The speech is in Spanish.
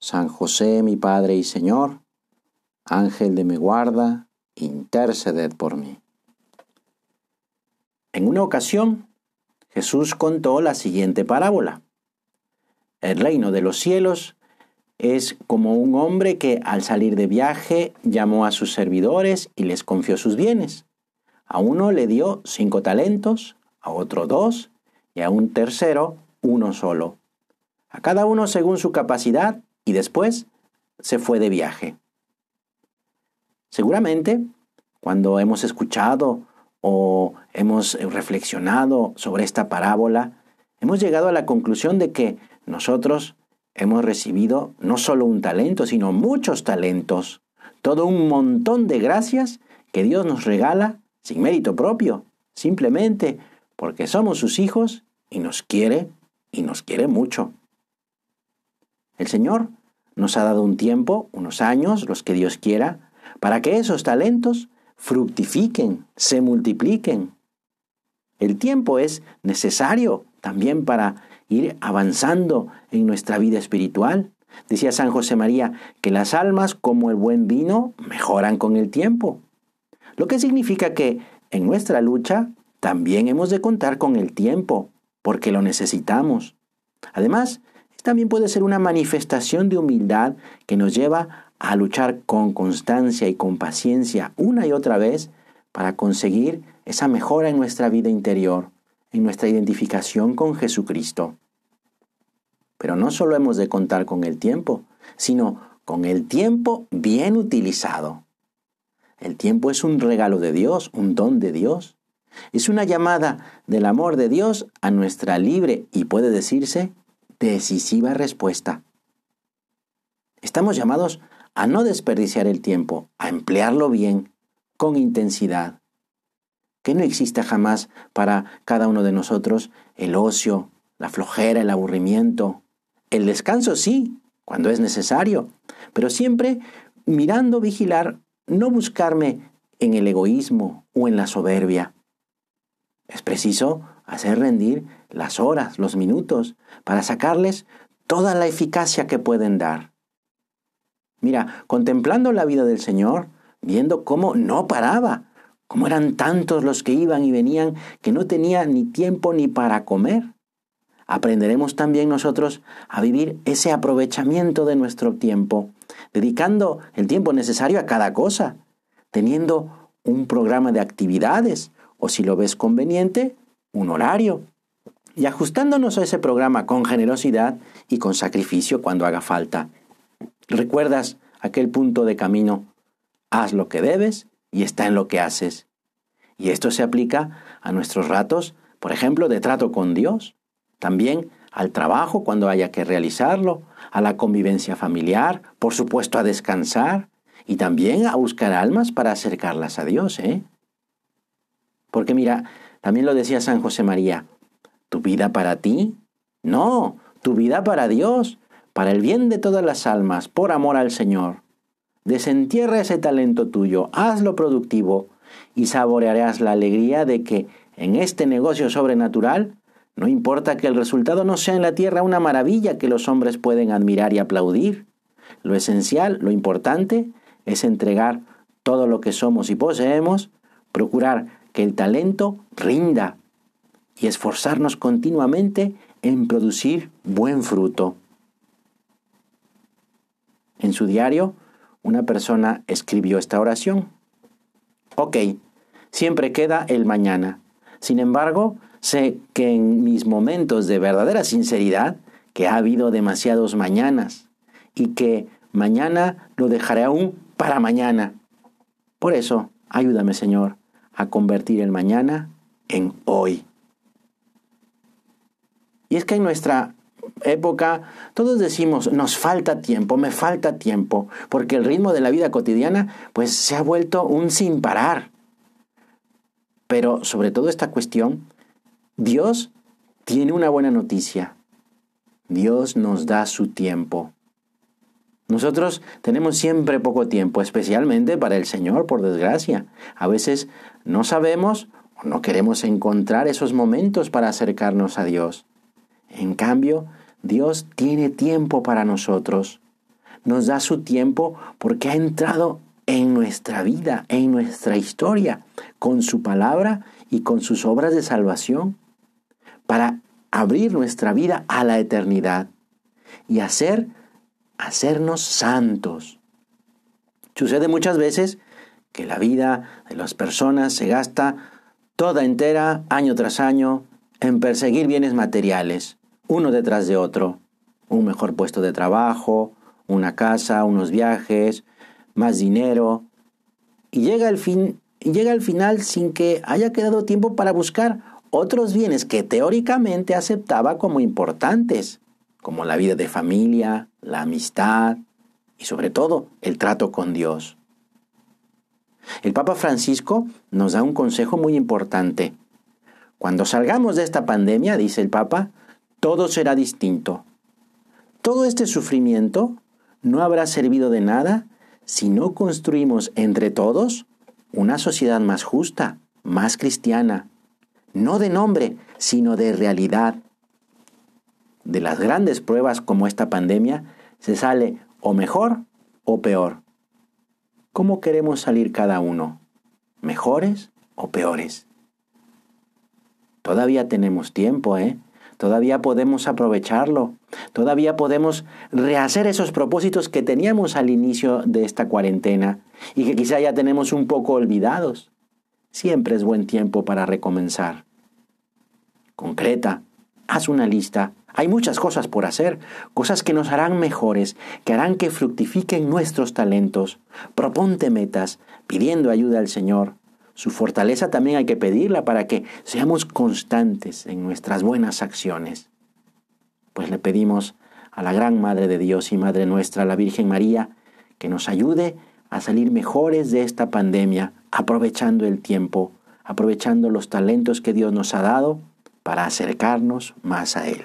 San José, mi Padre y Señor, Ángel de mi guarda, interceded por mí. En una ocasión, Jesús contó la siguiente parábola. El reino de los cielos es como un hombre que al salir de viaje llamó a sus servidores y les confió sus bienes. A uno le dio cinco talentos, a otro dos y a un tercero uno solo, a cada uno según su capacidad y después se fue de viaje. Seguramente, cuando hemos escuchado o hemos reflexionado sobre esta parábola, hemos llegado a la conclusión de que nosotros hemos recibido no solo un talento, sino muchos talentos, todo un montón de gracias que Dios nos regala sin mérito propio, simplemente porque somos sus hijos y nos quiere y nos quiere mucho. El Señor nos ha dado un tiempo, unos años, los que Dios quiera, para que esos talentos fructifiquen, se multipliquen. El tiempo es necesario también para ir avanzando en nuestra vida espiritual. Decía San José María que las almas, como el buen vino, mejoran con el tiempo. Lo que significa que en nuestra lucha también hemos de contar con el tiempo, porque lo necesitamos. Además, también puede ser una manifestación de humildad que nos lleva a luchar con constancia y con paciencia una y otra vez para conseguir esa mejora en nuestra vida interior, en nuestra identificación con Jesucristo. Pero no solo hemos de contar con el tiempo, sino con el tiempo bien utilizado. El tiempo es un regalo de Dios, un don de Dios. Es una llamada del amor de Dios a nuestra libre y puede decirse decisiva respuesta. Estamos llamados a no desperdiciar el tiempo, a emplearlo bien, con intensidad. Que no exista jamás para cada uno de nosotros el ocio, la flojera, el aburrimiento. El descanso sí, cuando es necesario, pero siempre mirando, vigilar, no buscarme en el egoísmo o en la soberbia. Es preciso hacer rendir las horas, los minutos, para sacarles toda la eficacia que pueden dar. Mira, contemplando la vida del Señor, viendo cómo no paraba, cómo eran tantos los que iban y venían que no tenía ni tiempo ni para comer, aprenderemos también nosotros a vivir ese aprovechamiento de nuestro tiempo, dedicando el tiempo necesario a cada cosa, teniendo un programa de actividades o si lo ves conveniente, un horario y ajustándonos a ese programa con generosidad y con sacrificio cuando haga falta. ¿Recuerdas aquel punto de camino? Haz lo que debes y está en lo que haces. Y esto se aplica a nuestros ratos, por ejemplo, de trato con Dios, también al trabajo cuando haya que realizarlo, a la convivencia familiar, por supuesto a descansar y también a buscar almas para acercarlas a Dios, ¿eh? Porque mira, también lo decía San José María, ¿Tu vida para ti? No, tu vida para Dios, para el bien de todas las almas, por amor al Señor. Desentierra ese talento tuyo, hazlo productivo y saborearás la alegría de que en este negocio sobrenatural no importa que el resultado no sea en la tierra una maravilla que los hombres pueden admirar y aplaudir. Lo esencial, lo importante, es entregar todo lo que somos y poseemos, procurar que el talento rinda y esforzarnos continuamente en producir buen fruto. En su diario, una persona escribió esta oración. Ok, siempre queda el mañana. Sin embargo, sé que en mis momentos de verdadera sinceridad, que ha habido demasiados mañanas y que mañana lo dejaré aún para mañana. Por eso, ayúdame Señor a convertir el mañana en hoy. Y es que en nuestra época todos decimos, nos falta tiempo, me falta tiempo, porque el ritmo de la vida cotidiana pues se ha vuelto un sin parar. Pero sobre todo esta cuestión, Dios tiene una buena noticia. Dios nos da su tiempo. Nosotros tenemos siempre poco tiempo, especialmente para el Señor, por desgracia. A veces no sabemos o no queremos encontrar esos momentos para acercarnos a Dios. En cambio, Dios tiene tiempo para nosotros. Nos da su tiempo porque ha entrado en nuestra vida, en nuestra historia, con su palabra y con sus obras de salvación, para abrir nuestra vida a la eternidad y hacer hacernos santos. Sucede muchas veces que la vida de las personas se gasta toda entera, año tras año, en perseguir bienes materiales, uno detrás de otro. Un mejor puesto de trabajo, una casa, unos viajes, más dinero. Y llega el, fin, llega al final sin que haya quedado tiempo para buscar otros bienes que teóricamente aceptaba como importantes como la vida de familia, la amistad y sobre todo el trato con Dios. El Papa Francisco nos da un consejo muy importante. Cuando salgamos de esta pandemia, dice el Papa, todo será distinto. Todo este sufrimiento no habrá servido de nada si no construimos entre todos una sociedad más justa, más cristiana, no de nombre, sino de realidad, de las grandes pruebas como esta pandemia, se sale o mejor o peor. ¿Cómo queremos salir cada uno? ¿Mejores o peores? Todavía tenemos tiempo, ¿eh? Todavía podemos aprovecharlo. Todavía podemos rehacer esos propósitos que teníamos al inicio de esta cuarentena y que quizá ya tenemos un poco olvidados. Siempre es buen tiempo para recomenzar. Concreta, haz una lista hay muchas cosas por hacer, cosas que nos harán mejores, que harán que fructifiquen nuestros talentos. Proponte metas, pidiendo ayuda al Señor. Su fortaleza también hay que pedirla para que seamos constantes en nuestras buenas acciones. Pues le pedimos a la gran Madre de Dios y Madre nuestra, la Virgen María, que nos ayude a salir mejores de esta pandemia, aprovechando el tiempo, aprovechando los talentos que Dios nos ha dado para acercarnos más a Él.